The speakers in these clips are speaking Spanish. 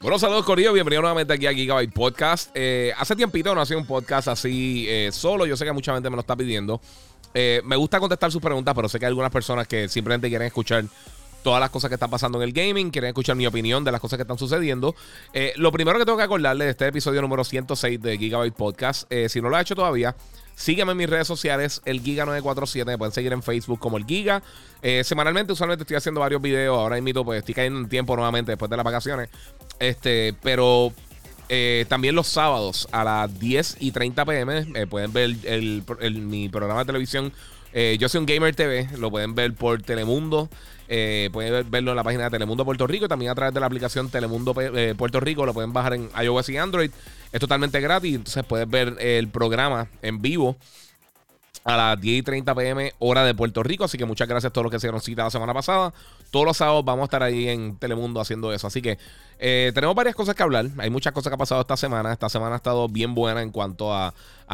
Bueno, saludos Corillo, bienvenido nuevamente aquí a Gigabyte Podcast. Eh, hace tiempito no hacía un podcast así eh, solo, yo sé que mucha gente me lo está pidiendo. Eh, me gusta contestar sus preguntas, pero sé que hay algunas personas que simplemente quieren escuchar todas las cosas que están pasando en el gaming, quieren escuchar mi opinión de las cosas que están sucediendo. lo primero que tengo que acordarles de este episodio número 106 de Gigabyte Podcast, si no lo ha hecho todavía, Sígueme en mis redes sociales, el Giga947. Me pueden seguir en Facebook como el Giga. Semanalmente, usualmente estoy haciendo varios videos. Ahora mismo, pues estoy cayendo en tiempo nuevamente después de las vacaciones. Este, pero eh, también los sábados a las 10 y 30 pm eh, pueden ver mi programa de televisión. yo soy un Gamer TV. Lo pueden ver por Telemundo. pueden verlo en la página de Telemundo Puerto Rico también a través de la aplicación Telemundo Puerto Rico. Lo pueden bajar en iOS y Android. Es totalmente gratis, entonces puedes ver el programa en vivo a las 10 y 30 pm, hora de Puerto Rico. Así que muchas gracias a todos los que se cita la semana pasada. Todos los sábados vamos a estar ahí en Telemundo haciendo eso. Así que eh, tenemos varias cosas que hablar. Hay muchas cosas que han pasado esta semana. Esta semana ha estado bien buena en cuanto a,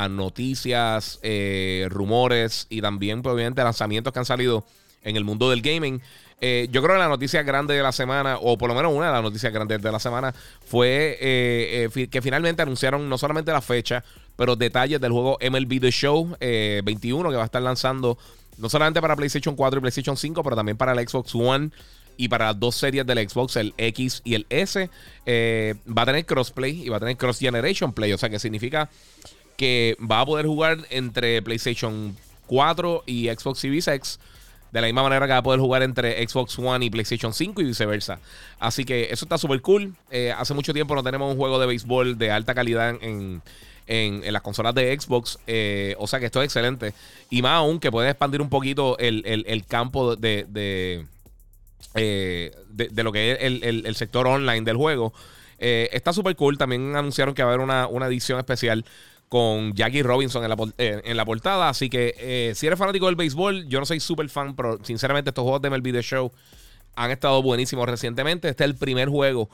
noticias, eh, rumores y también, pues, obviamente, lanzamientos que han salido en el mundo del gaming. Eh, yo creo que la noticia grande de la semana, o por lo menos una de las noticias grandes de la semana, fue eh, que finalmente anunciaron no solamente la fecha, pero detalles del juego MLB The Show 21 que va a estar lanzando no solamente para PlayStation 4 y PlayStation 5, pero también para el Xbox One y para las dos series del Xbox, el X y el S. va a tener crossplay y va a tener cross generation play, o sea que significa que va a poder jugar entre PlayStation 4 y Xbox Series X de la misma manera que va a poder jugar entre Xbox One y PlayStation 5 y viceversa. Así que eso está súper cool. Eh, hace mucho tiempo no tenemos un juego de béisbol de alta calidad en, las consolas de Xbox. Eh, o sea que esto es excelente. Y más aún que puede expandir un poquito el, campo de, eh, de, de, lo que es el, sector online del juego. está súper cool. También anunciaron que va a haber una, una edición especial con Jackie Robinson en la, eh, en la portada. Así que eh, si eres fanático del béisbol, yo no soy súper fan, pero sinceramente estos juegos de MLB The Show han estado buenísimos recientemente. Este es el primer juego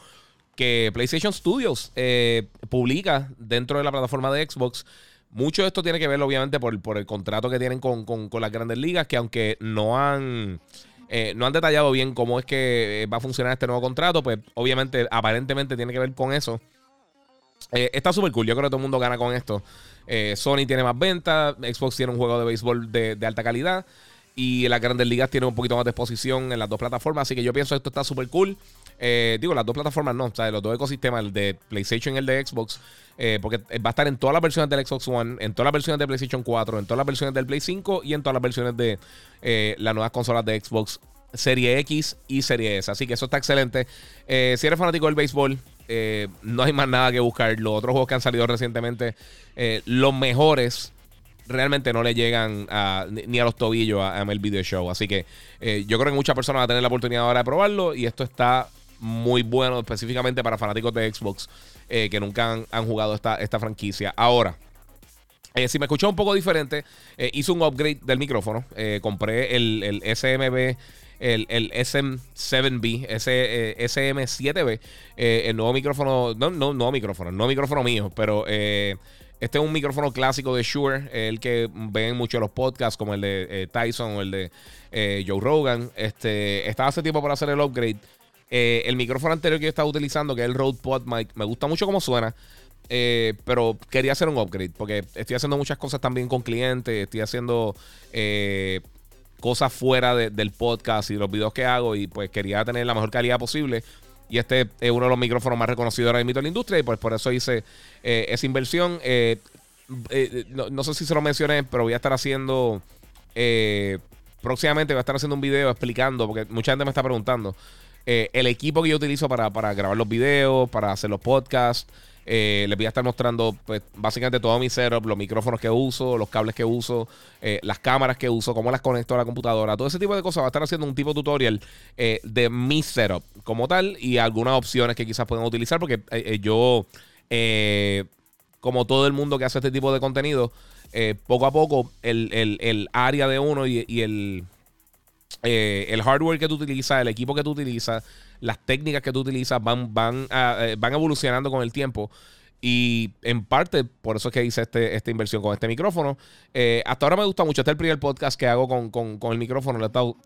que PlayStation Studios eh, publica dentro de la plataforma de Xbox. Mucho de esto tiene que ver, obviamente, por, por el contrato que tienen con, las grandes ligas, que aunque no han, no han detallado bien cómo es que va a funcionar este nuevo contrato, pues obviamente, aparentemente tiene que ver con eso. Eh, está súper cool. Yo creo que todo el mundo gana con esto. Eh, Sony tiene más ventas. Xbox tiene un juego de béisbol de, alta calidad. Y las grandes ligas tienen un poquito más de exposición en las dos plataformas. Así que yo pienso que esto está súper cool. Eh, digo, las dos plataformas no. O sea, los dos ecosistemas, el de PlayStation y el de Xbox. porque va a estar en todas las versiones del Xbox One, en todas las versiones de PlayStation 4, en todas las versiones del Play 5 y en todas las versiones de las nuevas consolas de Xbox Serie X y Serie S. Así que eso está excelente. si eres fanático del béisbol, eh, no hay más nada que buscar. Los otros juegos que han salido recientemente, eh, los mejores realmente no le llegan ni a los tobillos a, el video Show. Así que eh, yo creo que muchas personas van a tener la oportunidad ahora de probarlo. Y esto está muy bueno, específicamente para fanáticos de Xbox que nunca han, jugado esta, esta, franquicia. Ahora. si me escuchó un poco diferente, hice un upgrade del micrófono. compré el, el SMB el, el SM7B, ese, SM7B, eh, el nuevo micrófono, no, no, no micrófono, no micrófono mío, pero eh, este es un micrófono clásico de Shure, el que ven mucho los podcasts, como el de eh, Tyson o el de Joe Rogan. Este, estaba hace tiempo para hacer el upgrade. el micrófono anterior que yo estaba utilizando, que es el Rode Pod Mic, me gusta mucho cómo suena. pero quería hacer un upgrade porque estoy haciendo muchas cosas también con clientes. Estoy haciendo cosas fuera del podcast y los videos que hago y pues quería tener la mejor calidad posible. Y este es uno de los micrófonos más reconocidos ahora mismo en la industria y pues por eso hice eh, esa inversión. Eh, eh, no, sé si se lo mencioné, pero voy a estar haciendo... próximamente voy a estar haciendo un video explicando, porque mucha gente me está preguntando, el equipo que yo utilizo para, para grabar los videos, para hacer los podcasts. Eh, les voy a estar mostrando pues, básicamente todo mi setup, los micrófonos que uso, los cables que uso, eh, las cámaras que uso, cómo las conecto a la computadora, todo ese tipo de cosas. Va a estar haciendo un tipo de tutorial eh, de mi setup como tal y algunas opciones que quizás puedan utilizar porque yo como todo el mundo que hace este tipo de contenido, poco a poco el, área de uno y, el, el hardware que tú utilizas, el equipo que tú utilizas, las técnicas que tú utilizas van, van, van evolucionando con el tiempo. Y en parte, por eso es que hice este, esta inversión con este micrófono. Eh, hasta ahora me gusta mucho. Este es el primer podcast que hago con, el micrófono. Lo he estado.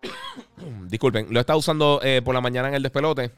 Disculpen, lo he estado usando eh, por la mañana en el despelote.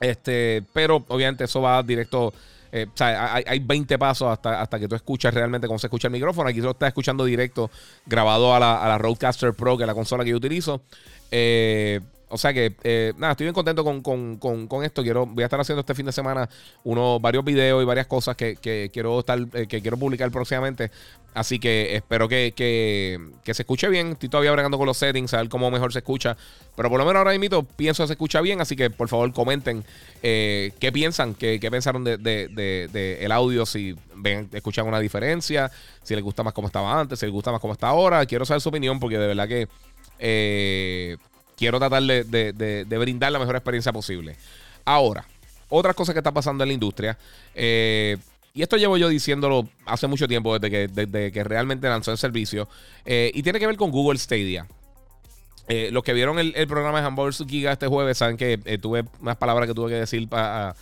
Este, pero obviamente eso va directo. Eh, o sea, hay, 20 pasos hasta, hasta que tú escuchas realmente cómo se escucha el micrófono. Aquí lo estás escuchando directo, grabado a la, a la Roadcaster Pro, que es la consola que yo utilizo. Eh, o sea que, eh, nada, estoy bien contento con, esto. Quiero, voy a estar haciendo este fin de semana unos, varios videos y varias cosas que, quiero estar, eh, que quiero publicar próximamente. Así que espero que, se escuche bien. Estoy todavía bregando con los settings, a ver cómo mejor se escucha. Pero por lo menos ahora mismo pienso que se escucha bien. Así que por favor comenten eh, qué piensan, qué, pensaron de, de, el audio, si ven, escuchan una diferencia, si les gusta más como estaba antes, si les gusta más como está ahora. Quiero saber su opinión porque de verdad que quiero tratar de, brindar la mejor experiencia posible. Ahora, otras cosas que están pasando en la industria. Eh, y esto llevo yo diciéndolo hace mucho tiempo, desde que, realmente lanzó el servicio. Eh, y tiene que ver con Google Stadia. Eh, los que vieron el, programa de Hamburger Giga este jueves saben que tuve más palabras que tuve que decir para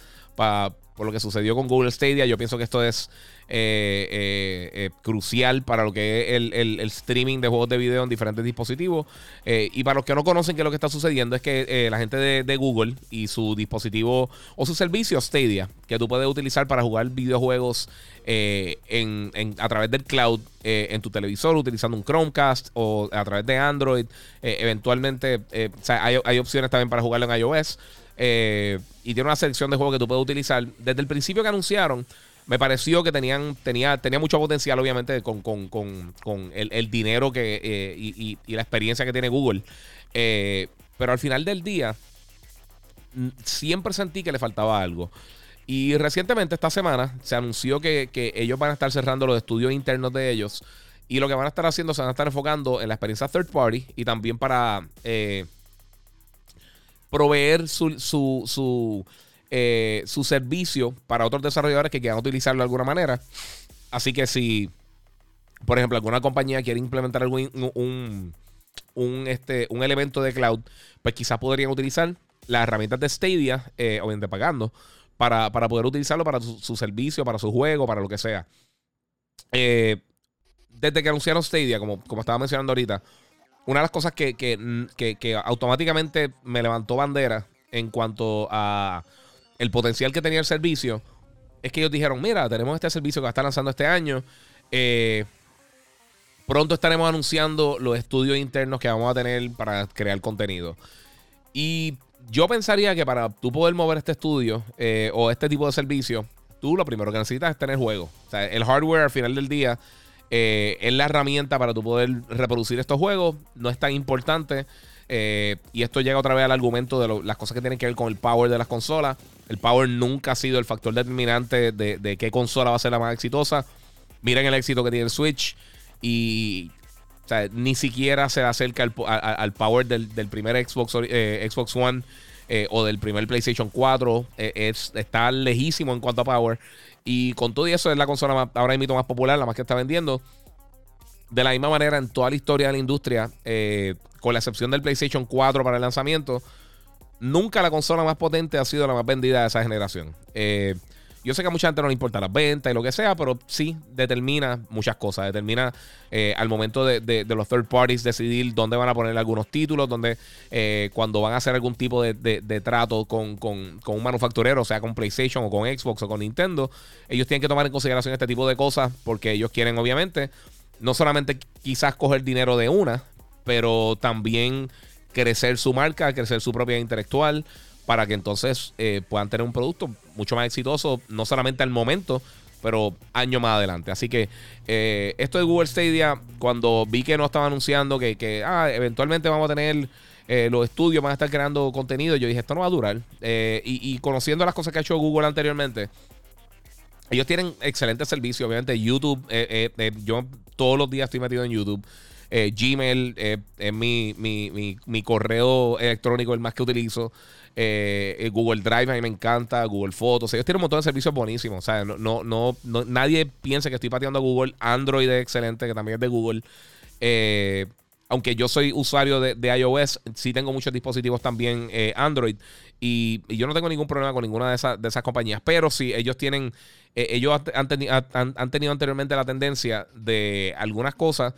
por lo que sucedió con Google Stadia. Yo pienso que esto es eh, eh, eh, crucial para lo que es el, streaming de juegos de video en diferentes dispositivos. y para los que no conocen qué es lo que está sucediendo, es que la gente de, Google y su dispositivo o su servicio Stadia, que tú puedes utilizar para jugar videojuegos a través del cloud en tu televisor, utilizando un Chromecast o a través de Android. eventualmente, hay opciones también para jugarlo en iOS. Eh, y tiene una selección de juegos que tú puedes utilizar. Desde el principio que anunciaron, me pareció que tenían, tenía, tenía mucho potencial, obviamente, con, el, dinero que, eh, y, la experiencia que tiene Google. Eh, pero al final del día, siempre sentí que le faltaba algo. Y recientemente, esta semana, se anunció que, ellos van a estar cerrando los estudios internos de ellos. Y lo que van a estar haciendo, se van a estar enfocando en la experiencia third party y también para proveer su, su, eh, su, servicio para otros desarrolladores que quieran utilizarlo de alguna manera. Así que si, por ejemplo, alguna compañía quiere implementar algún, un, un, este, un elemento de cloud, pues quizás podrían utilizar las herramientas de Stadia, eh, obviamente pagando, para, poder utilizarlo para su, servicio, para su juego, para lo que sea. Eh, desde que anunciaron Stadia, como, como estaba mencionando ahorita, una de las cosas que, automáticamente me levantó bandera en cuanto a el potencial que tenía el servicio es que ellos dijeron, mira, tenemos este servicio que estar lanzando este año. Eh, pronto estaremos anunciando los estudios internos que vamos a tener para crear contenido. Y yo pensaría que para tú poder mover este estudio eh, o este tipo de servicio, tú lo primero que necesitas es tener juego. O sea, el hardware al final del día eh, es la herramienta para tu poder reproducir estos juegos. No es tan importante. Eh, y esto llega otra vez al argumento de las cosas que tienen que ver con el power de las consolas. El power nunca ha sido el factor determinante de, qué consola va a ser la más exitosa. Miren el éxito que tiene el Switch. Y ni siquiera se acerca al, power del, primer Xbox, eh, Xbox One o del primer PlayStation 4. está lejísimo en cuanto a power. Y con todo eso es la consola ahora mismo más popular, la más que está vendiendo. De la misma manera, en toda la historia de la industria, eh, con la excepción del PlayStation 4 para el lanzamiento, nunca la consola más potente ha sido la más vendida de esa generación. Eh, yo sé que a mucha gente no le importa las ventas y lo que sea, pero sí determina muchas cosas. Determina eh, al momento de, los third parties decidir dónde van a poner algunos títulos, dónde eh, cuando van a hacer algún tipo de, trato con, un manufacturero, sea con PlayStation o con Xbox o con Nintendo, ellos tienen que tomar en consideración este tipo de cosas porque ellos quieren, obviamente, no solamente quizás coger dinero de una, pero también crecer su marca, crecer su propiedad intelectual para que entonces eh, puedan tener un producto mucho más exitoso, no solamente al momento, pero año más adelante. Así que eh, esto de Google Stadia, cuando vi que no estaba anunciando que, ah, eventualmente vamos a tener eh, los estudios, van a estar creando contenido, yo dije, esto no va a durar. y, conociendo las cosas que ha hecho Google anteriormente, ellos tienen excelentes servicios, obviamente YouTube, yo todos los días estoy metido en YouTube. Gmail es mi, mi, mi, correo electrónico el más que utilizo. Google Drive a mí me encanta, Google Fotos. Ellos tienen un montón de servicios buenísimos. O sea, no, no, no, nadie piensa que estoy pateando a Google. Android es excelente, que también es de Google. Eh, aunque yo soy usuario de, iOS, sí tengo muchos dispositivos también eh, Android. Y, yo no tengo ningún problema con ninguna de, esas, de esas compañías. Pero sí, ellos tienen. Eh, ellos han, tenido anteriormente la tendencia de algunas cosas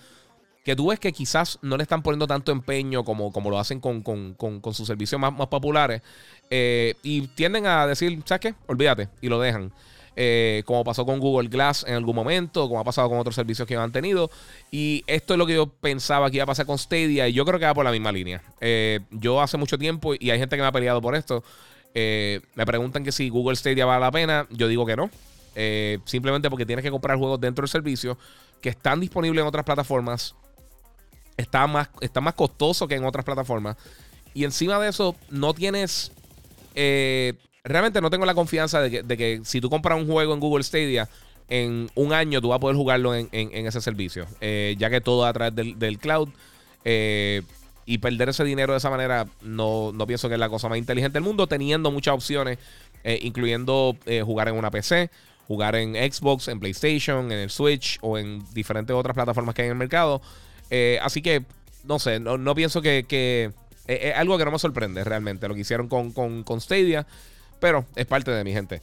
que tú ves que quizás no le están poniendo tanto empeño como, como lo hacen con, sus servicios más, más populares. Eh, y tienden a decir, ¿sabes qué? Olvídate. Y lo dejan. Eh, como pasó con Google Glass en algún momento, como ha pasado con otros servicios que han tenido. Y esto es lo que yo pensaba que iba a pasar con Stadia y yo creo que va por la misma línea. Eh, yo hace mucho tiempo, y hay gente que me ha peleado por esto, me preguntan que si Google Stadia vale la pena, yo digo que no. simplemente porque tienes que comprar juegos dentro del servicio que están disponibles en otras plataformas. Está más, está más costoso que en otras plataformas. Y encima de eso, no tienes realmente no tengo la confianza de que, si tú compras un juego en Google Stadia, en un año tú vas a poder jugarlo en, ese servicio. Eh, ya que todo a través del, cloud. Eh, y perder ese dinero de esa manera no, pienso que es la cosa más inteligente del mundo, teniendo muchas opciones, eh, incluyendo jugar en una PC, jugar en Xbox, en PlayStation, en el Switch o en diferentes otras plataformas que hay en el mercado. Así que, no sé, no, pienso que... es algo que no me sorprende realmente lo que hicieron con, con, con Stadia. Pero es parte de mi gente.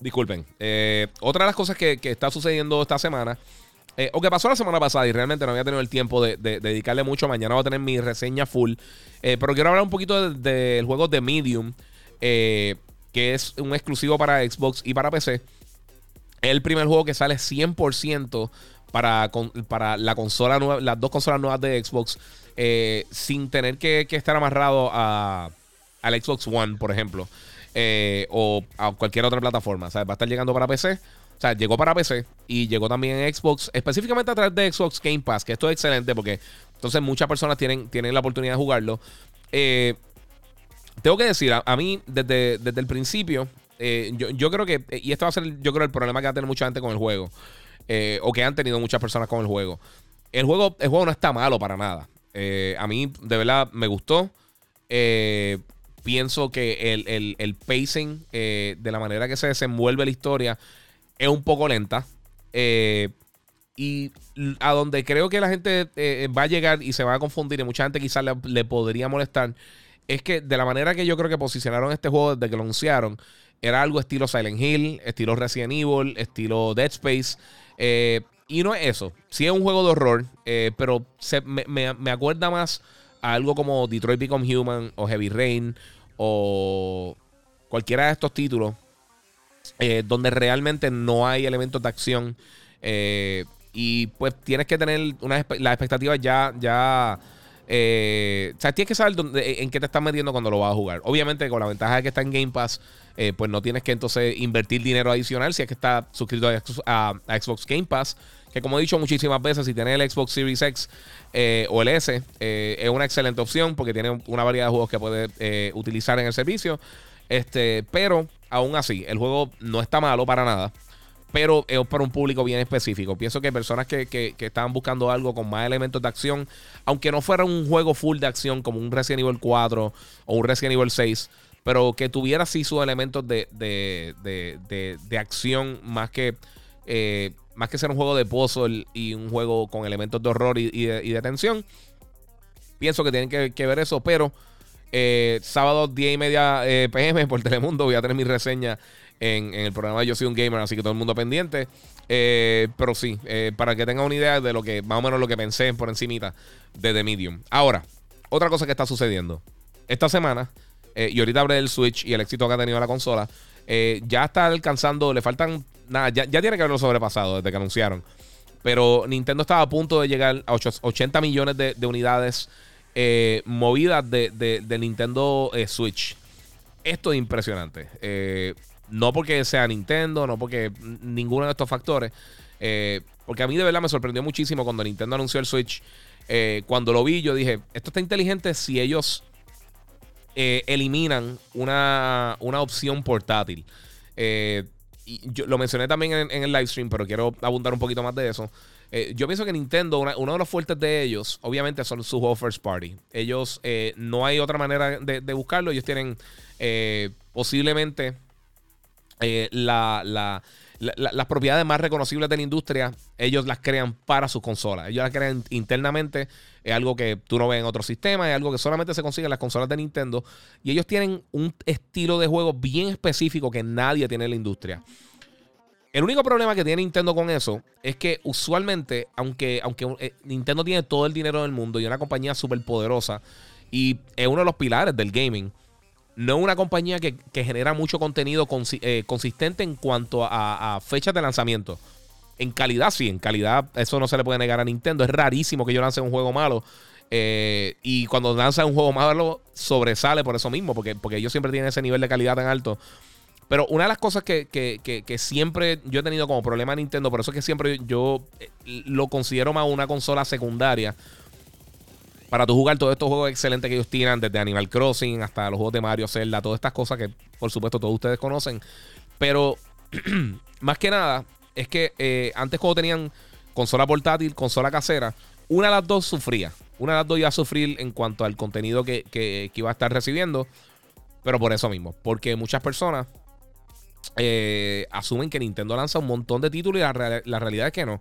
Disculpen. Eh, otra de las cosas que, está sucediendo esta semana, eh, o que pasó la semana pasada y realmente no había tenido el tiempo de, dedicarle mucho, mañana voy a tener mi reseña full. Eh, pero quiero hablar un poquito del juego de Medium, que es un exclusivo para Xbox y para PC. Es el primer juego que sale 100% para, para la consola nueva, las dos consolas nuevas de Xbox eh, sin tener que, estar amarrado a, al Xbox One, por ejemplo, eh, o a cualquier otra plataforma. Va a estar llegando para PC. O sea, llegó para PC y llegó también en Xbox, específicamente a través de Xbox Game Pass, que esto es excelente porque entonces muchas personas tienen, tienen la oportunidad de jugarlo. Eh, tengo que decir, a, mí desde, el principio, yo, yo, creo que, y esto va a ser yo creo el problema que va a tener mucha gente con el juego, o que han tenido muchas personas con el juego. El juego, el juego no está malo para nada. Eh, a mí, de verdad, me gustó. Eh, pienso que el, pacing eh, de la manera que se desenvuelve la historia es un poco lenta. y a donde creo que la gente va a llegar y se va a confundir, y mucha gente quizás le, podría molestar, es que de la manera que yo creo que posicionaron este juego desde que lo anunciaron, era algo estilo Silent Hill, estilo Resident Evil, estilo Dead Space. Y no es eso. Sí es un juego de horror, eh, pero me, acuerda más a algo como Detroit Become Human o Heavy Rain o cualquiera de estos títulos eh, donde realmente no hay elementos de acción. Eh, y pues tienes que tener una, las expectativas ya, ya eh, o sea, tienes que saber dónde, en qué te estás metiendo cuando lo vas a jugar. Obviamente, con la ventaja de que está en Game Pass, eh, pues no tienes que entonces invertir dinero adicional si es que está suscrito a, Xbox Game Pass. Que como he dicho muchísimas veces, si tienes el Xbox Series X eh, o el S, es una excelente opción porque tiene una variedad de juegos que puedes utilizar en el servicio. Este, pero aún así, el juego no está malo para nada pero es para un público bien específico. Pienso que personas que, que, estaban buscando algo con más elementos de acción, aunque no fuera un juego full de acción como un Resident Evil 4 o un Resident Evil 6, pero que tuviera sí sus elementos de, acción más que, eh, más que ser un juego de puzzle y un juego con elementos de horror y, de, tensión. Pienso que tienen que, ver eso, pero eh, sábado 10 y media eh, pm por Telemundo voy a tener mi reseña en, el programa Yo Soy un Gamer, así que todo el mundo pendiente. Eh, pero sí, eh, para que tengan una idea de lo que, más o menos lo que pensé por encimita de The Medium. Ahora, otra cosa que está sucediendo. Esta semana, eh, y ahorita abre el Switch y el éxito que ha tenido la consola, ya está alcanzando, le faltan, nada, ya, tiene que haberlo sobrepasado desde que anunciaron. Pero Nintendo estaba a punto de llegar a 80 millones de, unidades movidas de, de Nintendo Switch. Esto es impresionante. No porque sea Nintendo, no porque ninguno de estos factores. Eh, porque a mí de verdad me sorprendió muchísimo cuando Nintendo anunció el Switch. Eh, cuando lo vi, yo dije, esto está inteligente si ellos eh, eliminan una, opción portátil. yo lo mencioné también en, el live stream, pero quiero abundar un poquito más de eso. Yo pienso que Nintendo, uno de los fuertes de ellos, obviamente, son sus first party. Ellos, no hay otra manera de, buscarlo. Ellos tienen posiblemente la, las propiedades más reconocibles de la industria, ellos las crean para sus consolas. Ellos las crean internamente. Es algo que tú no ves en otros sistemas. Es algo que solamente se consigue en las consolas de Nintendo. Y ellos tienen un estilo de juego bien específico que nadie tiene en la industria. El único problema que tiene Nintendo con eso es que usualmente, aunque, aunque eh, Nintendo tiene todo el dinero del mundo y es una compañía súper poderosa y es uno de los pilares del gaming, no es una compañía que, genera mucho contenido eh, consistente en cuanto a, fechas de lanzamiento. En calidad, sí, en calidad, eso no se le puede negar a Nintendo. Es rarísimo que yo lance un juego malo. Eh, y cuando lanza un juego malo, sobresale por eso mismo, porque, porque ellos siempre tienen ese nivel de calidad tan alto. Pero una de las cosas que, siempre yo he tenido como problema en Nintendo, por eso es que siempre yo eh, lo considero más una consola secundaria para tú jugar todos estos juegos excelentes que ellos tiran, desde Animal Crossing hasta los juegos de Mario, Zelda, todas estas cosas que por supuesto todos ustedes conocen. Pero más que nada, es que eh, antes cuando tenían consola portátil, consola casera, una de las dos sufría. Una de las dos iba a sufrir en cuanto al contenido que, iba a estar recibiendo. Pero por eso mismo, porque muchas personas eh, asumen que Nintendo lanza un montón de títulos y la, realidad es que no.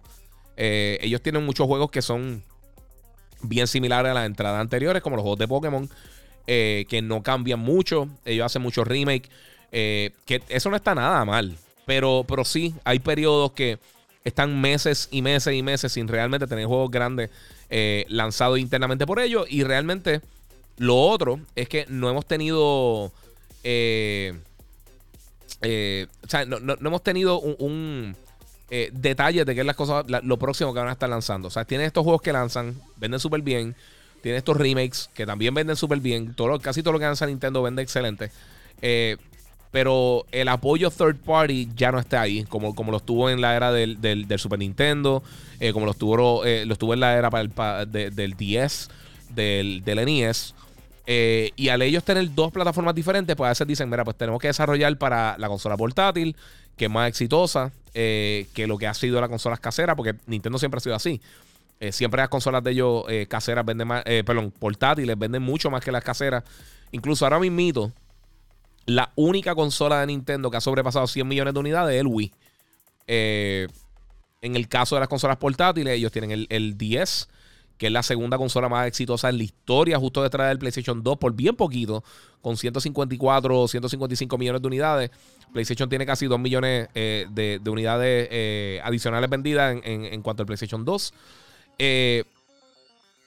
Eh, ellos tienen muchos juegos que son bien similares a las entradas anteriores, como los juegos de Pokémon, eh, que no cambian mucho. Ellos hacen muchos remakes, eh, que eso no está nada mal. Pero, pero sí, hay periodos que están meses y meses y meses sin realmente tener juegos grandes eh, lanzados internamente por ellos. Y realmente lo otro es que no hemos tenido... o sea, no, hemos tenido un eh, detalles de qué es las cosas, lo próximo que van a estar lanzando. O sea, tienen estos juegos que lanzan, venden súper bien. Tienen estos remakes que también venden súper bien. Todo, casi todo lo que lanza Nintendo vende excelente. Eh, pero el apoyo third party ya no está ahí, como, como lo estuvo en la era del, Super Nintendo, eh, como lo estuvo, lo estuvo en la era para el, del 10, del, del NES. y al ellos tener dos plataformas diferentes, pues a veces dicen, mira, pues tenemos que desarrollar para la consola portátil, que más exitosa, eh, que lo que ha sido las consolas caseras, porque Nintendo siempre ha sido así. Eh, siempre las consolas de ellos eh, caseras venden más, perdón, portátiles venden mucho más que las caseras. Incluso ahora mismo, la única consola de Nintendo que ha sobrepasado 100 millones de unidades es el Wii. en el caso de las consolas portátiles, ellos tienen el, el 10 que es la segunda consola más exitosa en la historia, justo detrás del PlayStation 2, por bien poquito, con 154 o 155 millones de unidades. PlayStation tiene casi 2 millones eh, de, unidades eh, adicionales vendidas en, cuanto al PlayStation 2. Eh,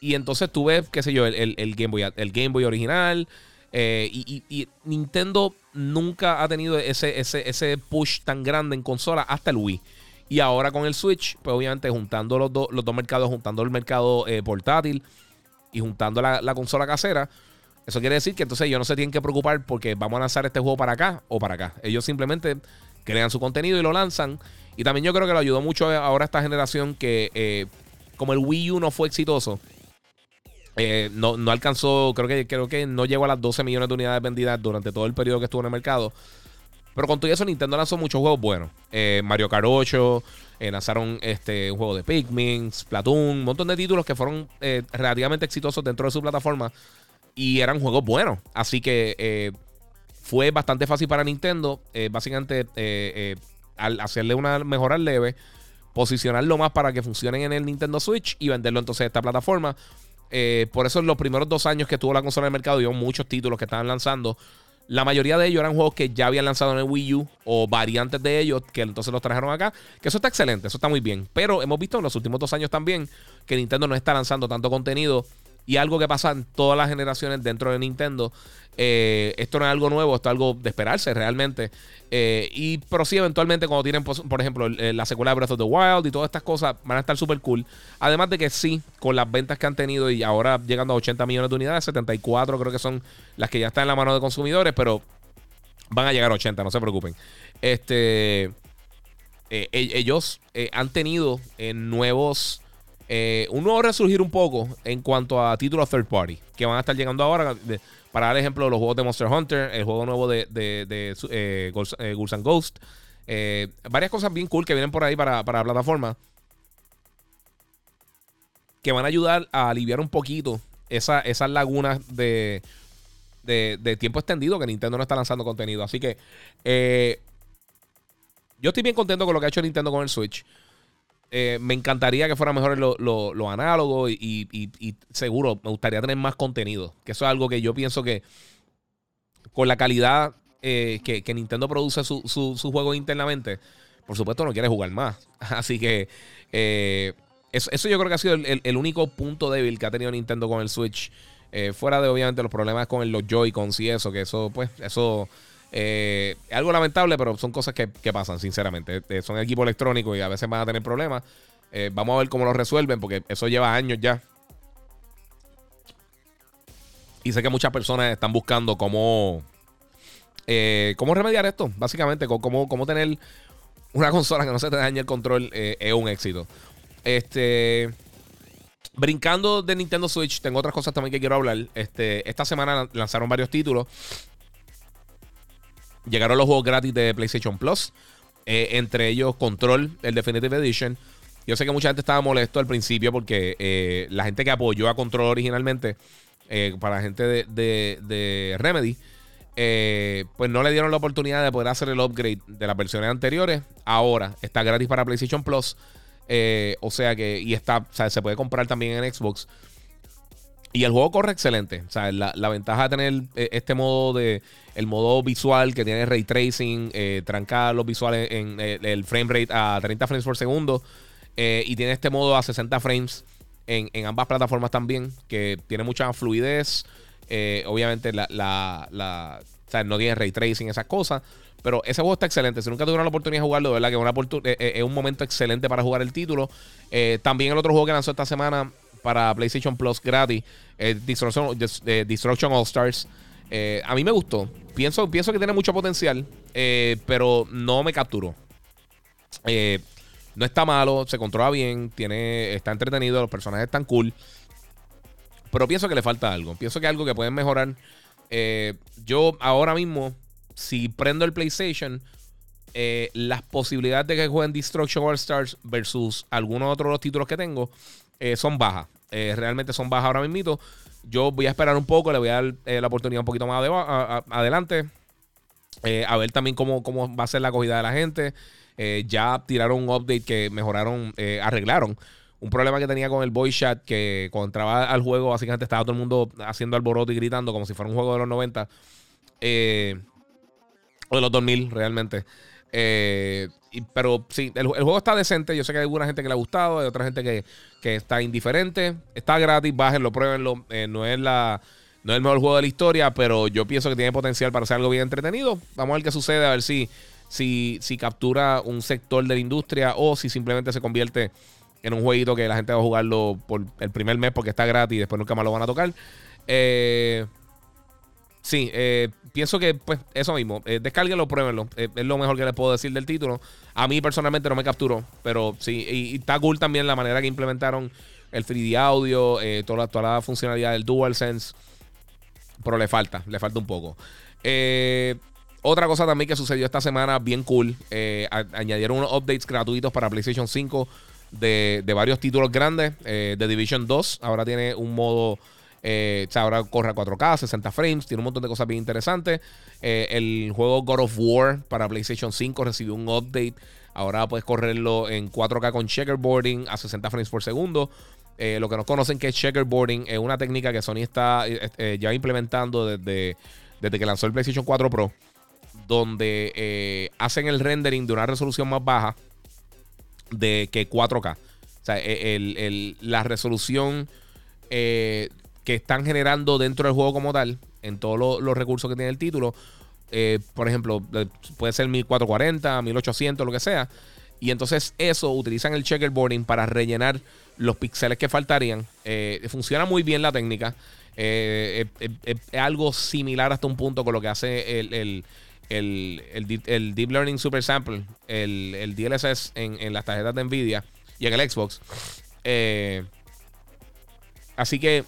y entonces tú ves, qué sé yo, el, Game, Boy, el Game Boy original. Y, Nintendo nunca ha tenido ese, ese, ese push tan grande en consola hasta el Wii. Y ahora con el Switch, pues obviamente juntando los, los dos mercados, juntando el mercado eh, portátil y juntando la, consola casera, eso quiere decir que entonces ellos no se tienen que preocupar porque vamos a lanzar este juego para acá o para acá. Ellos simplemente crean su contenido y lo lanzan. Y también yo creo que lo ayudó mucho ahora esta generación que eh, como el Wii U no fue exitoso, eh, no, no, alcanzó, creo que, creo que no llegó a las 12 millones de unidades vendidas durante todo el periodo que estuvo en el mercado. Pero con todo eso, Nintendo lanzó muchos juegos buenos. Eh, Mario Kart 8, eh, lanzaron este, un juego de Pikmin, Splatoon, un montón de títulos que fueron eh, relativamente exitosos dentro de su plataforma y eran juegos buenos. Así que fue bastante fácil para Nintendo, básicamente, al hacerle una mejora leve, posicionarlo más para que funcionen en el Nintendo Switch y venderlo entonces a esta plataforma. por eso en los primeros dos años que tuvo la consola en el mercado, dio muchos títulos que estaban lanzando. La mayoría de ellos eran juegos que ya habían lanzado en el Wii U o variantes de ellos que entonces los trajeron acá. Que eso está excelente, eso está muy bien. Pero hemos visto en los últimos dos años también que Nintendo no está lanzando tanto contenido y algo que pasa en todas las generaciones dentro de Nintendo. Eh, esto no es algo nuevo, esto es algo de esperarse realmente. Eh, y pero sí, eventualmente, cuando tienen, por ejemplo, la secuela de Breath of the Wild y todas estas cosas, van a estar súper cool. Además de que sí, con las ventas que han tenido y ahora llegando a 80 millones de unidades, 74 creo que son las que ya están en la mano de consumidores, pero van a llegar a 80, no se preocupen. Este. Eh, e-, ellos han tenido nuevos eh, un nuevo resurgir un poco en cuanto a títulos third party que van a estar llegando ahora. para dar ejemplo, los juegos de Monster Hunter, el juego nuevo de, de, de eh, eh, Ghost, Eh, varias cosas bien cool que vienen por ahí para, para la plataforma. Que van a ayudar a aliviar un poquito esa, esas lagunas de, de, tiempo extendido que Nintendo no está lanzando contenido. Así que yo estoy bien contento con lo que ha hecho Nintendo con el Switch. Eh, me encantaría que fuera mejor los lo, análogo y, seguro me gustaría tener más contenido. Que eso es algo que yo pienso que con la calidad eh, que, Nintendo produce su, su, juego internamente, por supuesto no quiere jugar más. Así que eh, eso, yo creo que ha sido el, único punto débil que ha tenido Nintendo con el Switch. fuera de obviamente los problemas con los Joy-Cons y eso, que eso, pues, eso eh, algo lamentable, pero son cosas que, pasan, sinceramente. Eh, son equipos electrónicos y a veces van a tener problemas. Eh, vamos a ver cómo lo resuelven, porque eso lleva años ya. Y sé que muchas personas están buscando cómo, cómo remediar esto, básicamente, cómo, cómo tener una consola que no se te dañe el control es un éxito. Este. Brincando de Nintendo Switch, tengo otras cosas también que quiero hablar. Este, esta semana lanzaron varios títulos. Llegaron los juegos gratis de PlayStation Plus. Eh, entre ellos Control, el Definitive Edition. Yo sé que mucha gente estaba molesto al principio porque eh, la gente que apoyó a Control originalmente, eh, para la gente de, Remedy, pues no le dieron la oportunidad de poder hacer el upgrade de las versiones anteriores. Ahora está gratis para PlayStation Plus. o sea que, y está, se puede comprar también en Xbox. Y el juego corre excelente. O sea, la, ventaja de tener eh, este modo de. El modo visual que tiene ray tracing, eh, trancar los visuales en eh, el, frame rate a 30 frames por segundo. y tiene este modo a 60 frames en, ambas plataformas también, que tiene mucha fluidez. obviamente, la, la, o sea, no tiene ray tracing, esas cosas. Pero ese juego está excelente. Si nunca tuvieron la oportunidad de jugarlo, de verdad que es, una es un momento excelente para jugar el título. también el otro juego que lanzó esta semana para PlayStation Plus gratis, Destruction, Destruction, All Stars. Eh, a mí me gustó. Pienso, pienso que tiene mucho potencial, eh, pero no me capturó. Eh, no está malo, se controla bien, tiene, está entretenido, los personajes están cool. Pero pienso que le falta algo. Pienso que algo que pueden mejorar. yo ahora mismo, si prendo el PlayStation, las posibilidades de que jueguen Destruction All Stars versus algunos otros los títulos que tengo eh, son bajas. Eh, realmente son bajas ahora mismo. Yo voy a esperar un poco, le voy a dar eh, la oportunidad un poquito más adelante. a ver también cómo, cómo va a ser la acogida de la gente. ya tiraron un update que mejoraron, arreglaron un problema que tenía con el voice chat, que cuando entraba al juego, básicamente estaba todo el mundo haciendo alboroto y gritando como si fuera un juego de los 90. o de los 2000, realmente. Eh, pero sí, el, juego está decente. Yo sé que hay alguna gente que le ha gustado, hay otra gente que, está indiferente. Está gratis, bájenlo, pruébenlo. Eh, no, es la, no es el mejor juego de la historia, pero yo pienso que tiene potencial para ser algo bien entretenido. Vamos a ver qué sucede, a ver si, si, si captura un sector de la industria o si simplemente se convierte en un jueguito que la gente va a jugarlo por el primer mes porque está gratis y después nunca más lo van a tocar. Eh, Sí, eh, pienso que pues eso mismo. Eh, descárguenlo, pruébenlo. Eh, es lo mejor que les puedo decir del título. A mí personalmente no me capturó, pero sí. Y, está cool también la manera que implementaron el 3D audio, eh, toda, toda la funcionalidad del DualSense. Pero le falta, le falta un poco. otra cosa también que sucedió esta semana, bien cool. añadieron unos updates gratuitos para PlayStation 5 de, de varios títulos grandes. de Division 2. Ahora tiene un modo eh, ahora corre a 4K, 60 frames, tiene un montón de cosas bien interesantes. Eh, el juego God of War para PlayStation 5 recibió un update. Ahora puedes correrlo en 4K con checkerboarding a 60 frames por segundo. Eh, lo que no conocen que es checkerboarding es una técnica que Sony está ya implementando desde, desde que lanzó el PlayStation 4 Pro, donde hacen el rendering de una resolución más baja de que 4K. O sea, la resolución que están generando dentro del juego como tal, en todos los recursos que tiene el título. Eh, por ejemplo, eh, puede ser 1440, 1800, lo que sea. Y entonces eso utilizan el checkerboarding para rellenar los píxeles que faltarían. Eh, funciona muy bien la técnica. es algo similar hasta un punto con lo que hace el, Deep Learning Super Sample, el, DLSS en, en, las tarjetas de Nvidia y en el Xbox. así que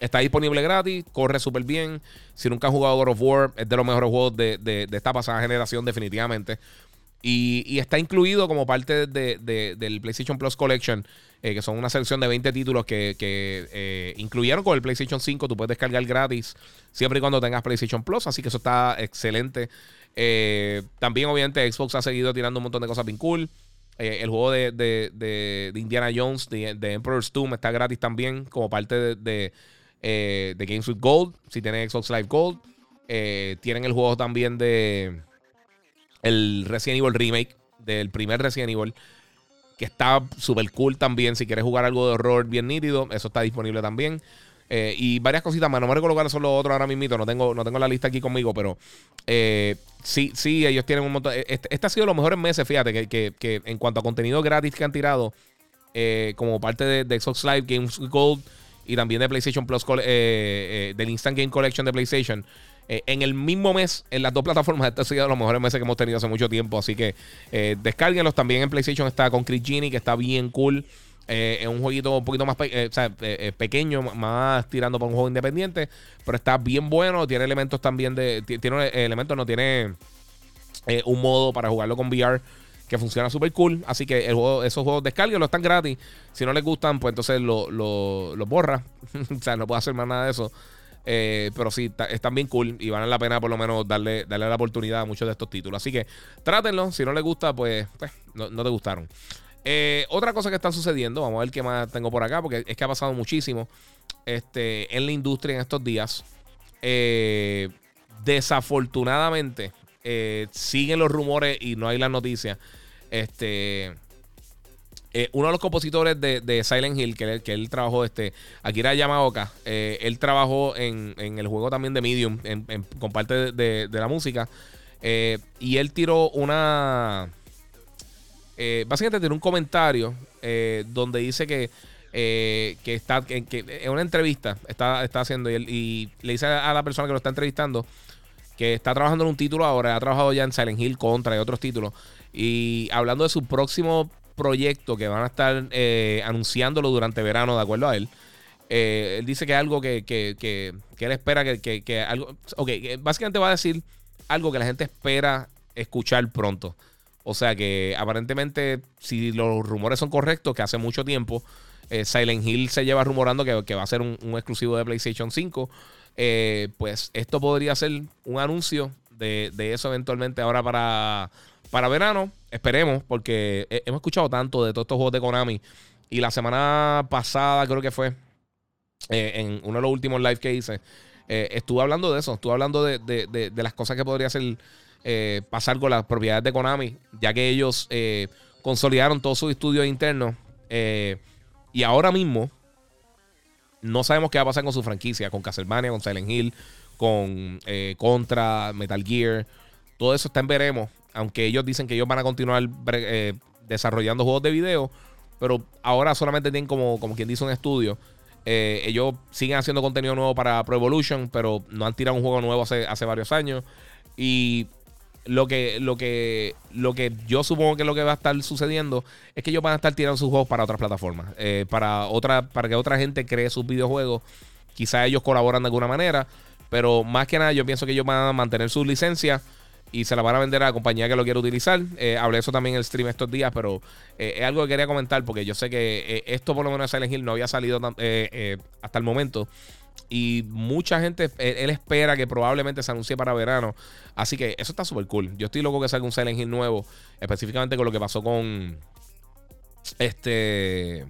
Está disponible gratis, corre súper bien. Si nunca han jugado God of War, es de los mejores juegos de, esta pasada generación, definitivamente. Y, está incluido como parte de, del PlayStation Plus Collection, eh, que son una selección de 20 títulos que, eh, incluyeron con el PlayStation 5. Tú puedes descargar gratis siempre y cuando tengas PlayStation Plus, así que eso está excelente. Eh, también, obviamente, Xbox ha seguido tirando un montón de cosas bien cool. el juego de, Indiana Jones, de, Emperor's Tomb, está gratis también como parte de, Games with Gold, si tienes Xbox Live Gold. tienen el juego también de el Resident Evil Remake del primer Resident Evil, que está súper cool también. Si quieres jugar algo de horror bien nítido, eso está disponible también. Eh, y varias cositas más. No me recuerdo cuáles son los otros ahora mismo. No tengo, no tengo la lista aquí conmigo, pero eh, sí, sí, ellos tienen un montón. Este, este, ha sido los mejores meses, fíjate, que, en cuanto a contenido gratis que han tirado, eh, como parte de, de, Xbox Live, Games Gold y también de PlayStation Plus, del Instant Game Collection de PlayStation. Eh, en el mismo mes, en las dos plataformas, este ha sido los mejores meses que hemos tenido hace mucho tiempo. Así que eh, descárguenlos. También en PlayStation está con Chris Genie, que está bien cool. Eh, es un jueguito un poquito más pequeño, más tirando para un juego independiente. Pero está bien bueno. Tiene elementos también de. Tiene elementos, no tiene un modo para jugarlo con VR que funciona súper cool. Así que esos juegos descárguenlos, están gratis. Si no les gustan, pues entonces los lo, lo borra. o sea, no puedo hacer más nada de eso. Eh, pero sí, están bien cool y vale la pena por lo menos darle, darle la oportunidad a muchos de estos títulos. Así que trátenlo. Si no les gusta, pues, pues no, te gustaron. Eh, otra cosa que está sucediendo, vamos a ver qué más tengo por acá, porque es que ha pasado muchísimo este, en la industria en estos días. Eh, desafortunadamente, siguen los rumores y no hay las noticias. Este eh, uno de los compositores de, Silent Hill, que, que él trabajó, este, Akira Yamaoka, eh, él trabajó en, el juego también de Medium, con parte de, la música. Eh, y él tiró una. básicamente tiró un comentario donde dice que. que está que, en una entrevista está, está haciendo y, y, le dice a la persona que lo está entrevistando que está trabajando en un título ahora, ha trabajado ya en Silent Hill Contra y otros títulos y hablando de su próximo proyecto que van a estar eh, anunciándolo durante verano, de acuerdo a él. Eh, él dice que algo que, que, que, él espera que, que, algo. Ok, básicamente va a decir algo que la gente espera escuchar pronto. O sea que aparentemente, si los rumores son correctos, que hace mucho tiempo eh, Silent Hill se lleva rumorando que, va a ser un, exclusivo de PlayStation 5, pues esto podría ser un anuncio de, de eso eventualmente ahora para para verano, esperemos, porque hemos escuchado tanto de todos estos juegos de Konami. Y la semana pasada, creo que fue, eh, en uno de los últimos live que hice, eh, estuve hablando de eso. Estuve hablando de, las cosas que podría eh, pasar con las propiedades de Konami, ya que ellos consolidaron todos sus estudios internos. y ahora mismo, no sabemos qué va a pasar con su franquicia, con Castlevania, con Silent Hill, con Contra, Metal Gear. Todo eso está en veremos aunque ellos dicen que ellos van a continuar eh, desarrollando juegos de video, pero ahora solamente tienen como, como quien dice un estudio. Eh, ellos siguen haciendo contenido nuevo para Pro Evolution, pero no han tirado un juego nuevo hace, varios años. Y lo que, lo, que, lo que yo supongo que lo que va a estar sucediendo es que ellos van a estar tirando sus juegos para otras plataformas, eh, para, otra, para que otra gente cree sus videojuegos. Quizá ellos colaboran de alguna manera, pero más que nada yo pienso que ellos van a mantener sus licencias y se la van a vender a la compañía que lo quiere utilizar. Eh, hablé eso también en el stream estos días, pero eh, es algo que quería comentar porque yo sé que eh, esto por lo menos de Silent Hill no había salido hasta el momento. Y mucha gente, él, espera que probablemente se anuncie para verano. Así que eso está súper cool. Yo estoy loco que salga un Silent Hill nuevo, específicamente con lo que pasó con este...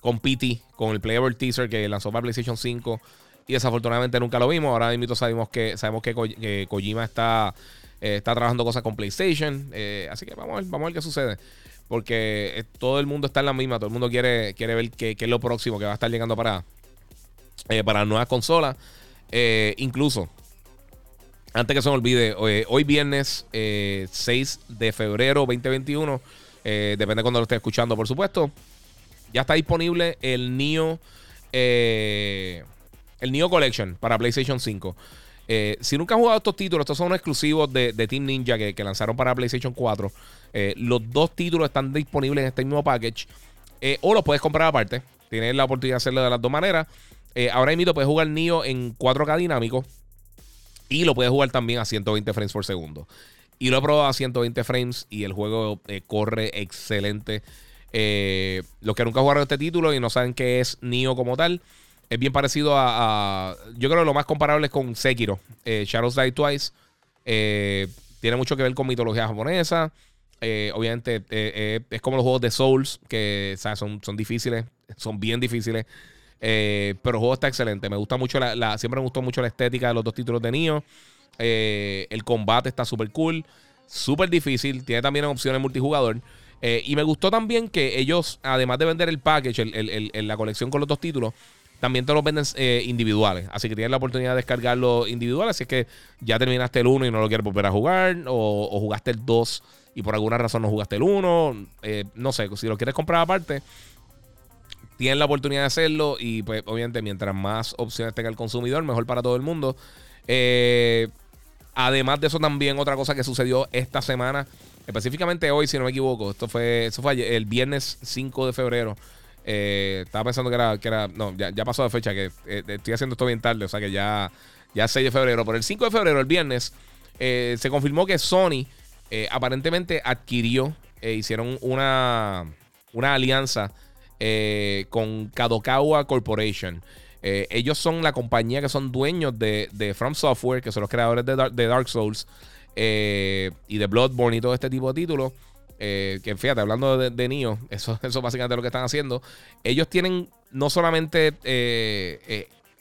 Con PT, con el Playable Teaser que lanzó para PlayStation 5 y desafortunadamente nunca lo vimos. Ahora mismo sabemos que, sabemos que, Kojima está, eh, está trabajando cosas con PlayStation. Eh, así que vamos a, ver, vamos a ver qué sucede. Porque eh, todo el mundo está en la misma. Todo el mundo quiere, quiere ver qué, es lo próximo que va a estar llegando para, para nuevas consolas. incluso, antes que se me olvide, hoy viernes 6 de febrero 2021. depende de cuando lo esté escuchando, por supuesto. Ya está disponible el Neo. Eh, el Neo Collection para PlayStation 5. Eh, si nunca han jugado estos títulos, estos son exclusivos de, Team Ninja que, lanzaron para PlayStation 4. Eh, los dos títulos están disponibles en este mismo package. Eh, o los puedes comprar aparte. Tienes la oportunidad de hacerlo de las dos maneras. ahora mismo puedes jugar Neo en 4K dinámico. Y lo puedes jugar también a 120 frames por segundo. Y lo he probado a 120 frames y el juego corre excelente. los que nunca jugaron este título y no saben qué es Nio como tal, es bien parecido a, Yo creo que lo más comparable es con Sekiro, Shadows Die Twice. tiene mucho que ver con mitología japonesa. obviamente es como los juegos de Souls, que Son, son difíciles, son bien difíciles. Eh, pero el juego está excelente. Me gusta mucho la, Siempre me gustó mucho la estética de los dos títulos de Nioh. Eh, el combate está súper cool. Súper difícil. Tiene también opciones multijugador. Eh, y me gustó también que ellos, además de vender el package, el, la colección con los dos títulos, también te los venden individuales. Así que tienes la oportunidad de descargarlo individuales. Si es que ya terminaste el 1 y no lo quieres volver a jugar. O, o, jugaste el 2 y por alguna razón no jugaste el 1. no sé, si lo quieres comprar aparte tienen la oportunidad de hacerlo y pues obviamente mientras más opciones tenga el consumidor, mejor para todo el mundo. Eh, además de eso también otra cosa que sucedió esta semana, específicamente hoy si no me equivoco, esto fue, eso fue el viernes 5 de febrero. Eh, estaba pensando que era, que era no, ya, pasó de fecha, que eh, estoy haciendo esto bien tarde, o sea que ya, ya 6 de febrero, pero el 5 de febrero, el viernes, se confirmó que Sony aparentemente adquirió, hicieron una, una alianza eh, con Kadokawa Corporation. Eh, ellos son la compañía que son dueños de, From Software, que son los creadores de, Dark Souls eh, y de Bloodborne y todo este tipo de títulos. Que fíjate, hablando de, de Nioh, eso, eso básicamente lo que están haciendo. Ellos tienen no solamente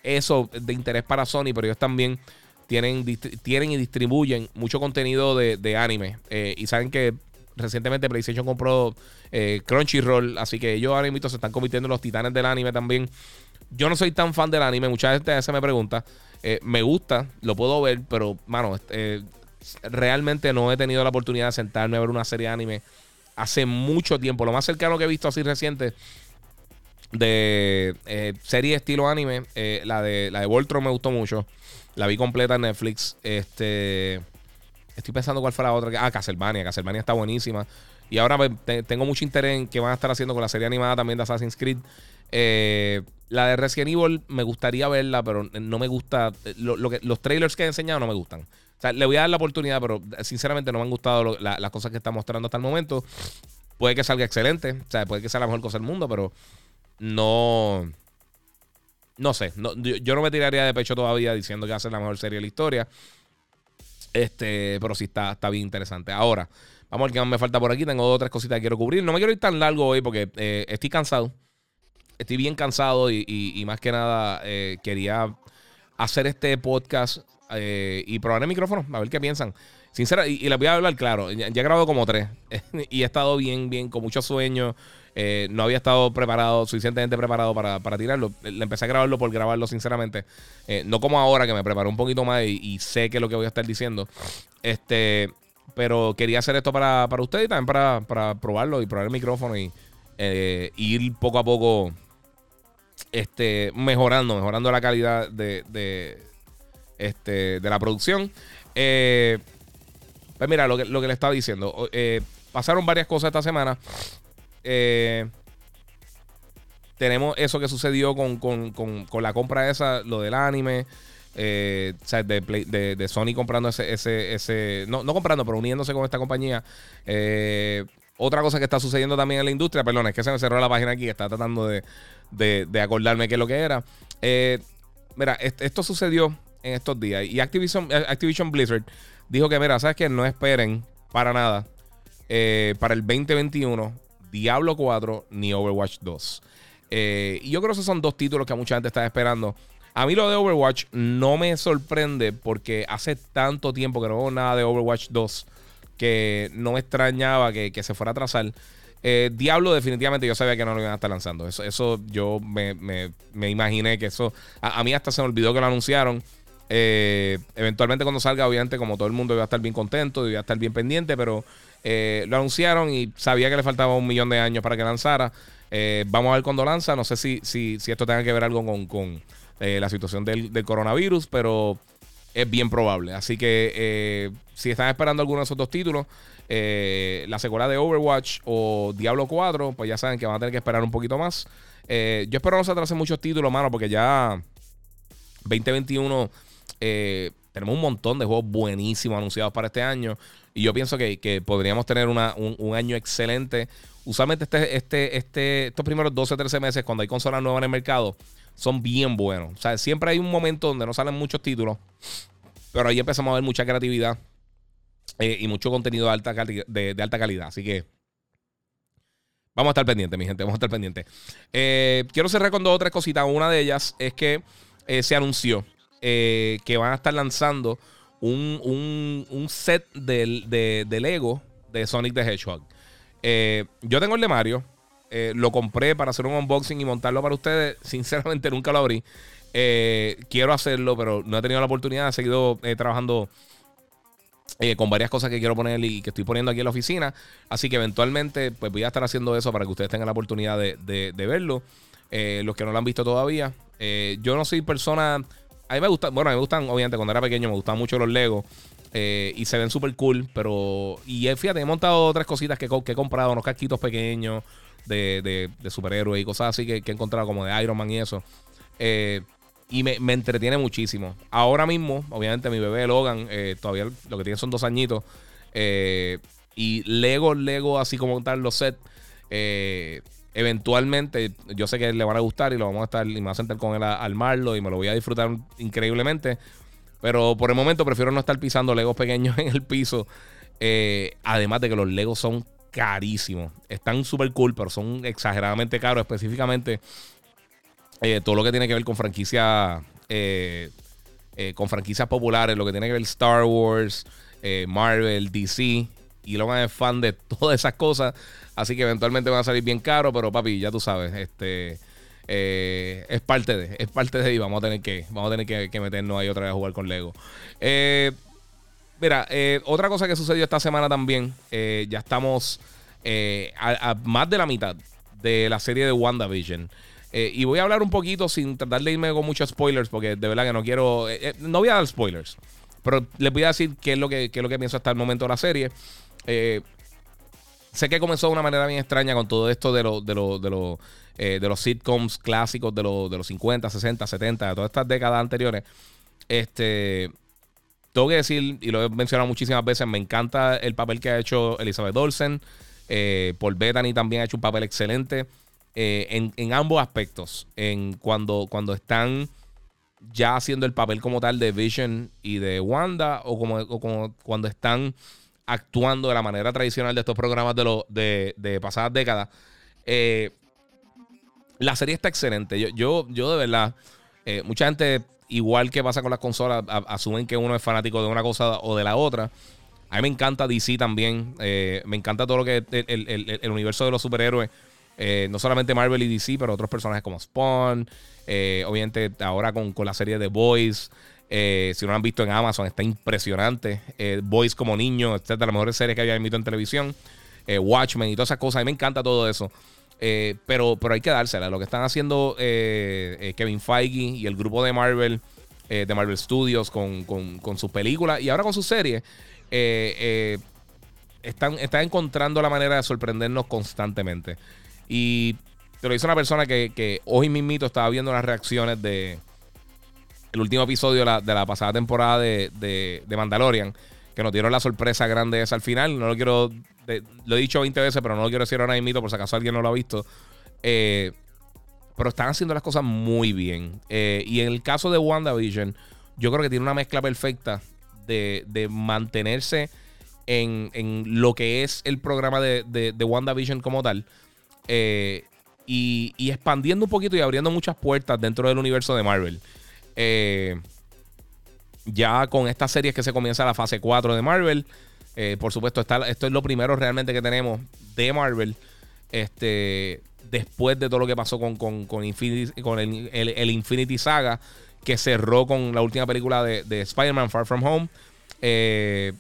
eso de interés para Sony, pero ellos también tienen, tienen y distribuyen mucho contenido de, de anime. y saben que recientemente PlayStation compró eh, Crunchyroll, así que ellos ahora mismo se están convirtiendo en los titanes del anime también. Yo no soy tan fan del anime, mucha gente se me pregunta. Eh, me gusta, lo puedo ver, pero, mano, eh, realmente no he tenido la oportunidad de sentarme a ver una serie de anime hace mucho tiempo. Lo más cercano que he visto así reciente de serie estilo anime, la de la de Voltron me gustó mucho. La vi completa en Netflix. Este. Estoy pensando cuál fue la otra. Ah, Castlevania. Castlevania está buenísima. Y ahora pues, tengo mucho interés en qué van a estar haciendo con la serie animada también de Assassin's Creed. Eh, la de Resident Evil me gustaría verla, pero no me gusta. Lo, que, los trailers que he enseñado no me gustan. O sea, le voy a dar la oportunidad, pero sinceramente no me han gustado las cosas que está mostrando hasta el momento. Puede que salga excelente. O sea, puede que sea la mejor cosa del mundo, pero no. No sé. yo, no me tiraría de pecho todavía diciendo que va a ser la mejor serie de la historia. Este, pero sí está, está bien interesante. Ahora, vamos a ver qué más me falta por aquí. Tengo otras cositas que quiero cubrir. No me quiero ir tan largo hoy porque eh, estoy cansado. Estoy bien cansado y, más que nada eh, quería hacer este podcast eh, y probar el micrófono, a ver qué piensan. Sincera, y, les voy a hablar claro. Ya, he grabado como tres y he estado bien, bien, con mucho sueño. Eh, no había estado preparado, suficientemente preparado para, tirarlo. Le empecé a grabarlo por grabarlo, sinceramente. Eh, no como ahora, que me preparé un poquito más y, sé qué es lo que voy a estar diciendo. Este, pero quería hacer esto para, para ustedes y también para, probarlo y probar el micrófono y eh, ir poco a poco este, mejorando, mejorando la calidad de, este, de la producción. pues mira, lo que, lo que le estaba diciendo. pasaron varias cosas esta semana. Eh, tenemos eso que sucedió con, la compra esa, lo del anime. Eh, de, Sony comprando ese, ese, no, comprando, pero uniéndose con esta compañía. Eh, otra cosa que está sucediendo también en la industria, perdón, es que se me cerró la página aquí, está tratando de, acordarme qué es lo que era. mira, esto sucedió en estos días y Activision, Activision Blizzard dijo que, mira, ¿sabes que No esperen para nada para el 2021 Diablo 4 ni Overwatch 2. Eh, y yo creo que esos son dos títulos que mucha gente está esperando. A mí lo de Overwatch no me sorprende porque hace tanto tiempo que no veo nada de Overwatch 2 que no me extrañaba que, se fuera a atrasar. Eh, Diablo definitivamente yo sabía que no lo iban a estar lanzando. Eso, eso yo me, imaginé que eso... A, mí hasta se me olvidó que lo anunciaron. Eh, eventualmente cuando salga, obviamente como todo el mundo iba a estar bien contento, iba a estar bien pendiente, pero eh, lo anunciaron y sabía que le faltaba un millón de años para que lanzara. Eh, vamos a ver cuándo lanza. No sé si, si, esto tenga que ver algo con, eh, la situación del, coronavirus, pero es bien probable. Así que si están esperando alguno de esos dos títulos, la secuela de Overwatch o Diablo 4, pues ya saben que van a tener que esperar un poquito más. yo espero no se atrasen muchos títulos, mano, porque ya 2021 tenemos un montón de juegos buenísimos anunciados para este año. Y yo pienso que, podríamos tener un, año excelente. Usualmente este, este, este, estos primeros 12 13 meses, cuando hay consolas nuevas en el mercado, son bien buenos. O sea, siempre hay un momento donde no salen muchos títulos. Pero ahí empezamos a ver mucha creatividad eh, y mucho contenido de alta, de, alta calidad. Así que vamos a estar pendientes, mi gente. Vamos a estar pendientes. Eh, quiero cerrar con dos o tres cositas. Una de ellas es que eh, se anunció que van a estar lanzando un, set de, Lego de Sonic the Hedgehog. yo tengo el de Mario. lo compré para hacer un unboxing y montarlo para ustedes. Sinceramente nunca lo abrí. quiero hacerlo, pero no he tenido la oportunidad. He seguido trabajando eh, con varias cosas que quiero poner y que estoy poniendo aquí en la oficina. Así que eventualmente pues voy a estar haciendo eso para que ustedes tengan la oportunidad de, verlo. Eh, los que no lo han visto todavía. Eh, yo no soy persona... A mí me gustan, bueno, a mí me gustan, obviamente, cuando era pequeño me gustaban mucho los Legos. y se ven súper cool, pero... Y fíjate, he montado otras cositas que, he comprado, unos casquitos pequeños de, de, superhéroes y cosas así que, he encontrado como de Iron Man y eso. Eh, y me, entretiene muchísimo. Ahora mismo, obviamente, mi bebé Logan, eh, todavía lo que tiene son dos añitos. Eh, y Lego, Lego, así como tal los sets. Eh, eventualmente, yo sé que le van a gustar y lo vamos a estar, y me voy a sentar con él a, armarlo y me lo voy a disfrutar increíblemente. Pero por el momento prefiero no estar pisando Legos pequeños en el piso. además de que los Legos son carísimos. Están súper cool, pero son exageradamente caros. Específicamente eh, todo lo que tiene que ver con franquicias eh, eh, con franquicias populares, lo que tiene que ver Star Wars, Marvel, DC. Y Logan es fan de todas esas cosas. Así que eventualmente van a salir bien caros. Pero papi, ya tú sabes, este es parte de, es parte de y vamos a tener que, vamos a tener que, meternos ahí otra vez a jugar con Lego. mira, otra cosa que sucedió esta semana también. ya estamos a, más de la mitad de la serie de WandaVision. Eh, y voy a hablar un poquito sin tratar de irme con muchos spoilers, porque de verdad que no quiero. Eh, eh, no voy a dar spoilers, pero les voy a decir qué es lo que, qué es lo que pienso hasta el momento de la serie. Sé que comenzó de una manera bien extraña con todo esto de, de, de, de los sitcoms clásicos de, de los 50, 60, 70, de todas estas décadas anteriores. Este. Tengo que decir, y lo he mencionado muchísimas veces, me encanta el papel que ha hecho Elizabeth Olsen. Paul Bettany también ha hecho un papel excelente. Eh, en, ambos aspectos. En cuando, cuando están ya haciendo el papel como tal de Vision y de Wanda, o como, cuando están actuando de la manera tradicional de estos programas de, de, de pasadas décadas. Eh, la serie está excelente. Yo, yo, yo de verdad, eh, mucha gente, igual que pasa con las consolas, asumen que uno es fanático de una cosa o de la otra. A mí me encanta DC también. me encanta todo lo que es el universo de los superhéroes. Eh, no solamente Marvel y DC, pero otros personajes como Spawn. Eh, obviamente, ahora con, la serie de Boys. Eh, si no lo han visto en Amazon, está impresionante. Boys como niño, esta es de las mejores series que había visto en televisión. Watchmen y todas esas cosas. A mí me encanta todo eso. pero, pero hay que dársela. Lo que están haciendo Kevin Feige y el grupo de Marvel, de Marvel Studios, con, con sus películas y ahora con sus series, están, están encontrando la manera de sorprendernos constantemente. Y te lo dice una persona que, hoy mismito estaba viendo las reacciones de el último episodio de la, pasada temporada de, Mandalorian, que nos dieron la sorpresa grande esa al final. No lo quiero, lo he dicho 20 veces, pero no lo quiero decir ahora mismo por si acaso alguien no lo ha visto. Eh, pero están haciendo las cosas muy bien. Eh, y en el caso de WandaVision, yo creo que tiene una mezcla perfecta de, mantenerse en, lo que es el programa de, de WandaVision como tal eh, y, expandiendo un poquito y abriendo muchas puertas dentro del universo de Marvel. Eh, ya con estas series que se comienza la fase 4 de Marvel. Eh, por supuesto, está, esto es lo primero realmente que tenemos de Marvel. Este, después de todo lo que pasó con, con, con el, Infinity Saga, que cerró con la última película de, de Spider-Man Far From Home. de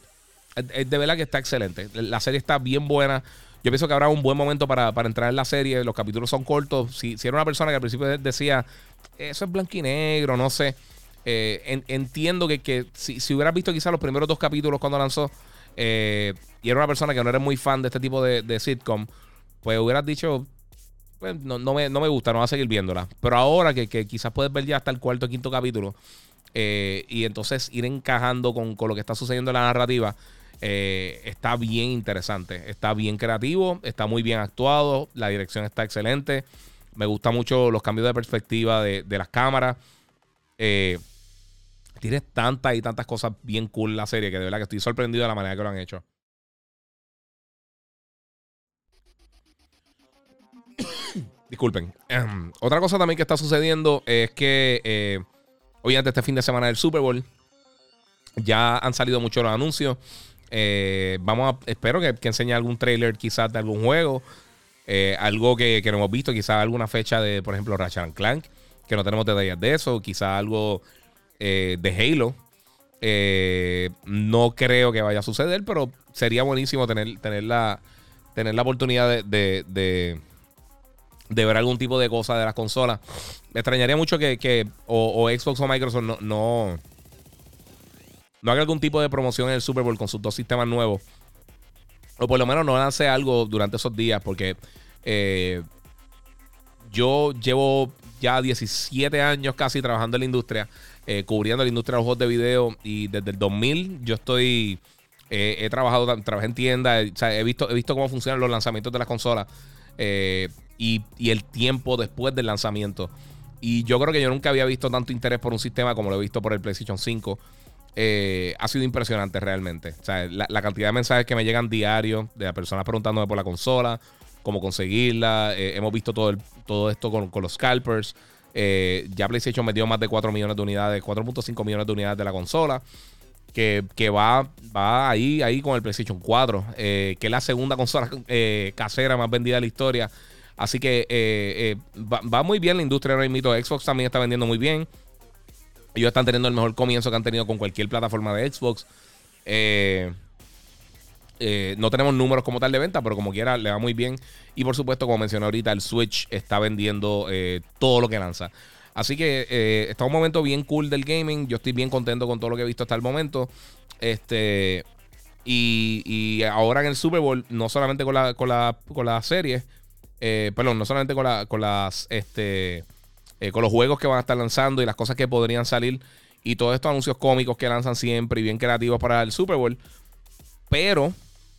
verdad que está excelente. La serie está bien buena. Yo pienso que habrá un buen momento para, entrar en la serie. Los capítulos son cortos. Si, si, era una persona que al principio decía, eso es blanco y negro, no sé. Eh, entiendo que, si, si, hubieras visto quizás los primeros dos capítulos cuando lanzó eh, y era una persona que no era muy fan de este tipo de, sitcom, pues hubieras dicho, pues no, me, no me gusta, no va a seguir viéndola. Pero ahora que, quizás puedes ver ya hasta el cuarto o quinto capítulo, y entonces ir encajando con, con, lo que está sucediendo en la narrativa. Está bien interesante, está bien creativo, está muy bien actuado, la dirección está excelente. Me gusta mucho los cambios de perspectiva de, las cámaras. Eh, tienes tantas y tantas cosas bien cool la serie que de verdad que estoy sorprendido de la manera que lo han hecho. Disculpen. otra cosa también que está sucediendo es que, eh, obviamente, este fin de semana del Super Bowl ya han salido muchos los anuncios. Eh, vamos a, espero que, que, enseñe algún trailer quizás de algún juego. Eh, algo que, no hemos visto, quizás alguna fecha de, por ejemplo, Ratchet Clank, que no tenemos detalles de eso. Quizás algo de Halo. no creo que vaya a suceder, pero sería buenísimo tener, tener, la, tener la oportunidad de de ver algún tipo de cosa de las consolas. Me extrañaría mucho que, o, Xbox o Microsoft no, haga algún tipo de promoción en el Super Bowl con sus dos sistemas nuevos. O por lo menos no lance algo durante esos días, porque eh, yo llevo ya 17 años casi trabajando en la industria, eh, cubriendo la industria de los juegos de video. Y desde el 2000 yo estoy. Eh, he trabajado, trabajé en tiendas, he, visto, he visto cómo funcionan los lanzamientos de las consolas. Eh, y, el tiempo después del lanzamiento. Y yo creo que yo nunca había visto tanto interés por un sistema como lo he visto por el PlayStation 5. Eh, ha sido impresionante realmente. O sea, la, cantidad de mensajes que me llegan diarios de las personas preguntándome por la consola, cómo conseguirla. Eh, hemos visto todo, todo esto con, los scalpers. Eh, ya PlayStation metió más de 4 millones de unidades, 4.5 millones de unidades de la consola. Que, va, va ahí, ahí con el PlayStation 4, que es la segunda consola casera más vendida de la historia. Así que eh, va, muy bien la industria ahora mismo. Xbox también está vendiendo muy bien. Ellos están teniendo el mejor comienzo que han tenido con cualquier plataforma de Xbox. Eh, no tenemos números como tal de venta, pero como quiera le va muy bien. Y por supuesto, como mencioné ahorita, el Switch está vendiendo todo lo que lanza. Así que está un momento bien cool del gaming. Yo estoy bien contento con todo lo que he visto hasta el momento. Este. Y, ahora en el Super Bowl, no solamente con la, con la, con la serie, eh, perdón, no solamente con, la, con las, este, eh, con los juegos que van a estar lanzando y las cosas que podrían salir y todos estos anuncios cómicos que lanzan siempre y bien creativos para el Super Bowl, pero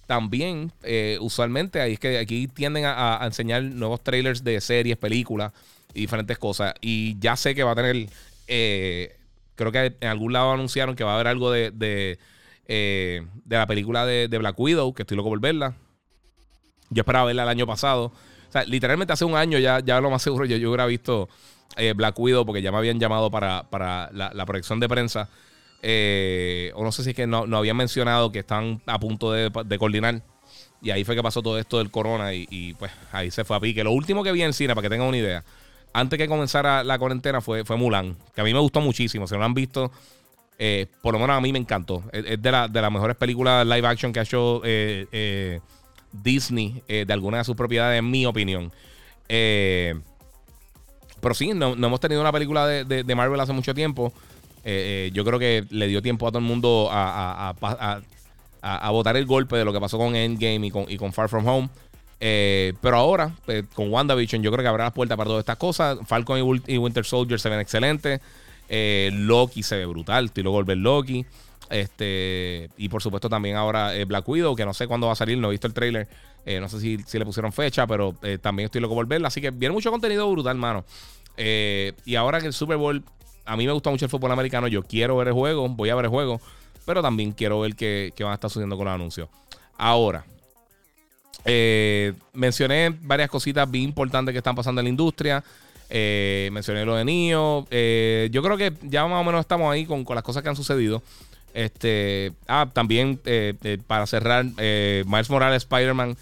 también eh, usualmente ahí es que aquí tienden a, enseñar nuevos trailers de series, películas y diferentes cosas y ya sé que va a tener, creo que en algún lado anunciaron que va a haber algo de, de, la película de, de Black Widow, que estoy loco por verla. Yo esperaba verla el año pasado. O sea, literalmente hace un año ya, ya lo más seguro yo, yo hubiera visto eh, Black Widow porque ya me habían llamado para, la, proyección de prensa. Eh, o no sé si es que no, no habían mencionado que están a punto de, coordinar. Y ahí fue que pasó todo esto del corona y, pues ahí se fue a pique. Lo último que vi en cine, para que tengan una idea, antes que comenzara la cuarentena fue, fue Mulan, que a mí me gustó muchísimo. Si no lo han visto, eh, por lo menos a mí me encantó. Es, de, la, de las mejores películas live action que ha hecho Disney eh, de alguna de sus propiedades, en mi opinión. Eh, pero sí, no, hemos tenido una película de, Marvel hace mucho tiempo. Eh, yo creo que le dio tiempo a todo el mundo a, a, votar el golpe de lo que pasó con Endgame y con, y con Far From Home. pero ahora, con WandaVision, yo creo que habrá las puertas para todas estas cosas. Falcon y, Winter Soldier se ven excelentes. Loki se ve brutal. Estoy luego volver Loki. Este, y por supuesto también ahora eh, Black Widow, que no sé cuándo va a salir, no he visto el trailer. Eh, no sé si, le pusieron fecha, pero eh, también estoy loco por verla. Así que viene mucho contenido brutal, mano. y ahora que el Super Bowl, a mí me gusta mucho el fútbol americano. Yo quiero ver el juego, voy a ver el juego. Pero también quiero ver qué, van a estar sucediendo con los anuncios. Ahora, mencioné varias cositas bien importantes que están pasando en la industria. mencioné lo de Nio. yo creo que ya más o menos estamos ahí con, con las cosas que han sucedido. Este, ah, también eh, eh, para cerrar, eh, Miles Morales Spider-Man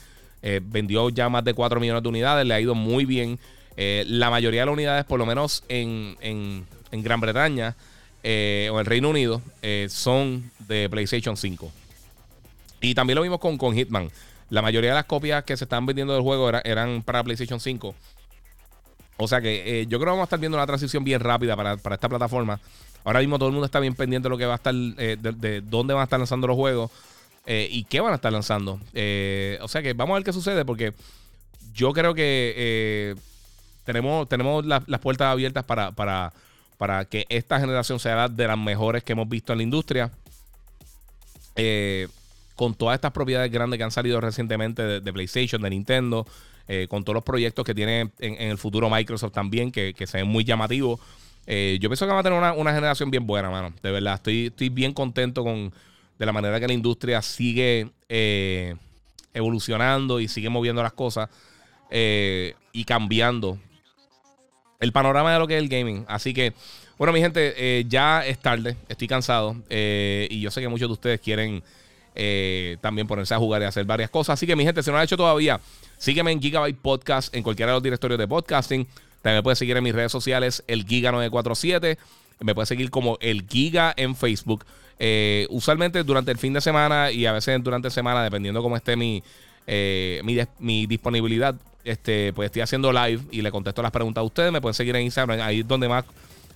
vendió ya más de 4 millones de unidades, le ha ido muy bien. la mayoría de las unidades, por lo menos en, en, Gran Bretaña o en Reino Unido, son de PlayStation 5. Y también lo vimos con, con Hitman. La mayoría de las copias que se están vendiendo del juego eran para PlayStation 5. O sea que yo creo que vamos a estar viendo una transición bien rápida para, para esta plataforma. Ahora mismo todo el mundo está bien pendiente de lo que va a estar, eh, de, dónde van a estar lanzando los juegos eh, y qué van a estar lanzando. Eh, o sea que vamos a ver qué sucede porque yo creo que tenemos, tenemos las puertas abiertas para, para, para que esta generación sea de las mejores que hemos visto en la industria. Con todas estas propiedades grandes que han salido recientemente de, PlayStation, de Nintendo, con todos los proyectos que tiene en, el futuro Microsoft también, que, se ven muy llamativos. Eh, yo pienso que va a tener una, generación bien buena, mano. De verdad, estoy, estoy bien contento con de la manera que la industria sigue evolucionando y sigue moviendo las cosas y cambiando el panorama de lo que es el gaming. Así que, bueno, mi gente, eh, ya es tarde, estoy cansado eh, y yo sé que muchos de ustedes quieren eh, también ponerse a jugar y hacer varias cosas. Así que, mi gente, si no lo ha hecho todavía, sígueme en Gigabyte Podcast, en cualquiera de los directorios de podcasting. También me puedes seguir en mis redes sociales, el Giga947. Me puedes seguir como el Giga en Facebook. usualmente durante el fin de semana y a veces durante semana, dependiendo cómo esté mi, mi, mi disponibilidad, este, pues estoy haciendo live y le contesto las preguntas a ustedes. Me pueden seguir en Instagram, ahí es donde más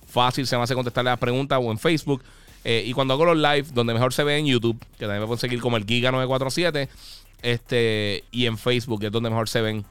fácil se me hace contestar las preguntas o en Facebook. Eh, y cuando hago los live, donde mejor se ve en YouTube, que también me pueden seguir como el Giga947. Este, y en Facebook, que es donde mejor se ven.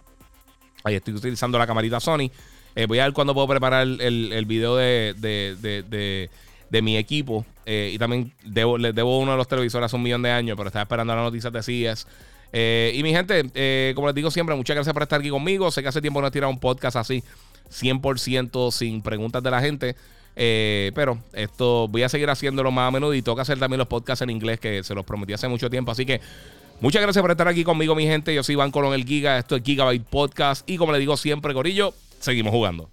Ahí estoy utilizando la camarita Sony. Eh, voy a ver cuándo puedo preparar el, el video de, de, mi equipo. Eh, y también debo, le debo uno de los televisores hace un millón de años, pero estaba esperando las noticias de CES. Eh, y mi gente, como les digo siempre, muchas gracias por estar aquí conmigo. Sé que hace tiempo no he tirado un podcast así, 100% sin preguntas de la gente. Pero esto voy a seguir haciéndolo más a menudo y que hacer también los podcasts en inglés que se los prometí hace mucho tiempo. Así que muchas gracias por estar aquí conmigo, mi gente. Yo soy Iván Colón el Giga. Esto es Gigabyte Podcast. Y como les digo siempre, Corillo, seguimos jugando.